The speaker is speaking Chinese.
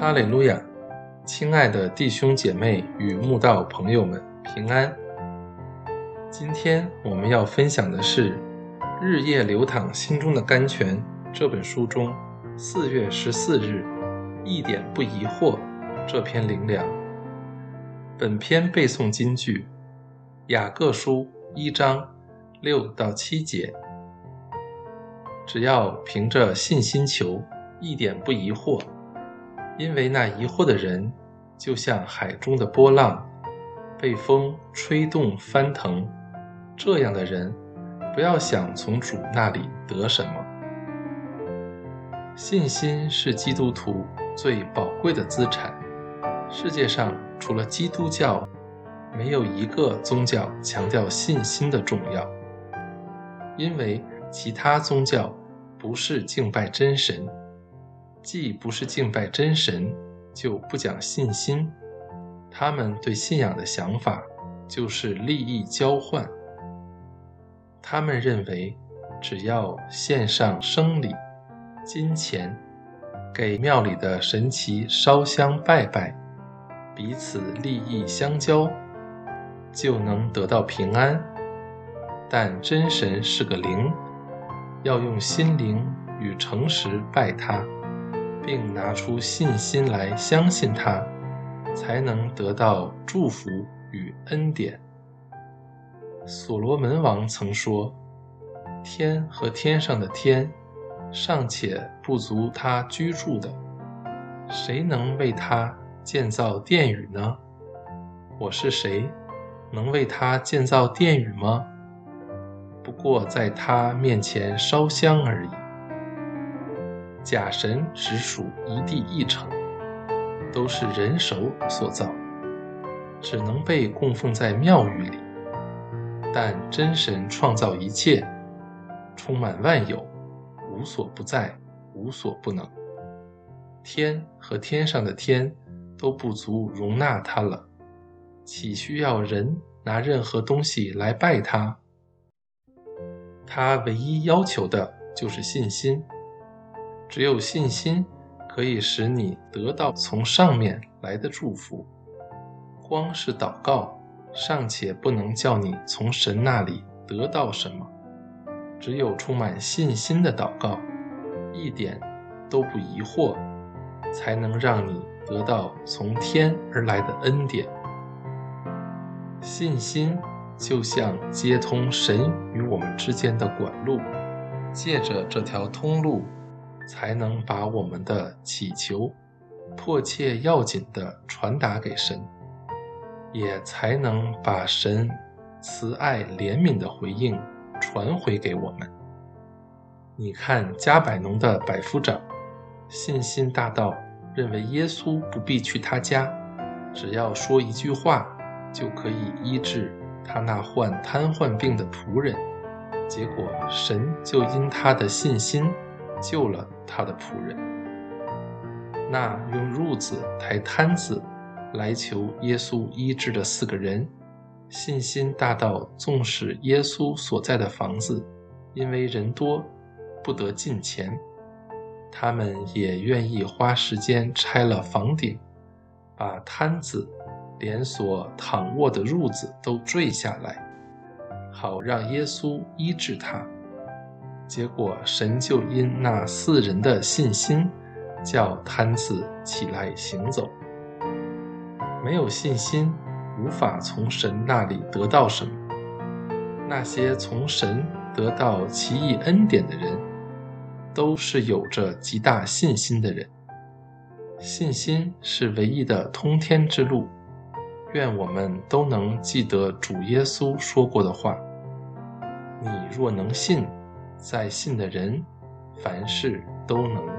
哈利路亚，亲爱的弟兄姐妹与慕道朋友们，平安。今天我们要分享的是《日夜流淌心中的甘泉》这本书中四月十四日“一点不疑惑”这篇灵粮。本篇背诵金句：雅各书一章六到七节。只要凭着信心求，一点不疑惑。因为那疑惑的人，就像海中的波浪，被风吹动翻腾。这样的人，不要想从主那里得什么。信心是基督徒最宝贵的资产。世界上除了基督教，没有一个宗教强调信心的重要。因为其他宗教不是敬拜真神。既不是敬拜真神，就不讲信心。他们对信仰的想法就是利益交换。他们认为，只要献上生礼、金钱，给庙里的神奇烧香拜拜，彼此利益相交，就能得到平安。但真神是个灵，要用心灵与诚实拜他。并拿出信心来相信他，才能得到祝福与恩典。所罗门王曾说：“天和天上的天，尚且不足他居住的，谁能为他建造殿宇呢？我是谁，能为他建造殿宇吗？不过在他面前烧香而已。”假神只属一地一城，都是人手所造，只能被供奉在庙宇里。但真神创造一切，充满万有，无所不在，无所不能。天和天上的天都不足容纳他了，岂需要人拿任何东西来拜他？他唯一要求的就是信心。只有信心可以使你得到从上面来的祝福。光是祷告尚且不能叫你从神那里得到什么，只有充满信心的祷告，一点都不疑惑，才能让你得到从天而来的恩典。信心就像接通神与我们之间的管路，借着这条通路。才能把我们的祈求迫切要紧地传达给神，也才能把神慈爱怜悯的回应传回给我们。你看加百农的百夫长，信心大到认为耶稣不必去他家，只要说一句话就可以医治他那患瘫痪病的仆人。结果神就因他的信心。救了他的仆人。那用褥子抬摊子来求耶稣医治的四个人，信心大到纵使耶稣所在的房子因为人多不得进前，他们也愿意花时间拆了房顶，把摊子连所躺卧的褥子都坠下来，好让耶稣医治他。结果，神就因那四人的信心，叫摊子起来行走。没有信心，无法从神那里得到什么。那些从神得到奇异恩典的人，都是有着极大信心的人。信心是唯一的通天之路。愿我们都能记得主耶稣说过的话：“你若能信。”在信的人，凡事都能。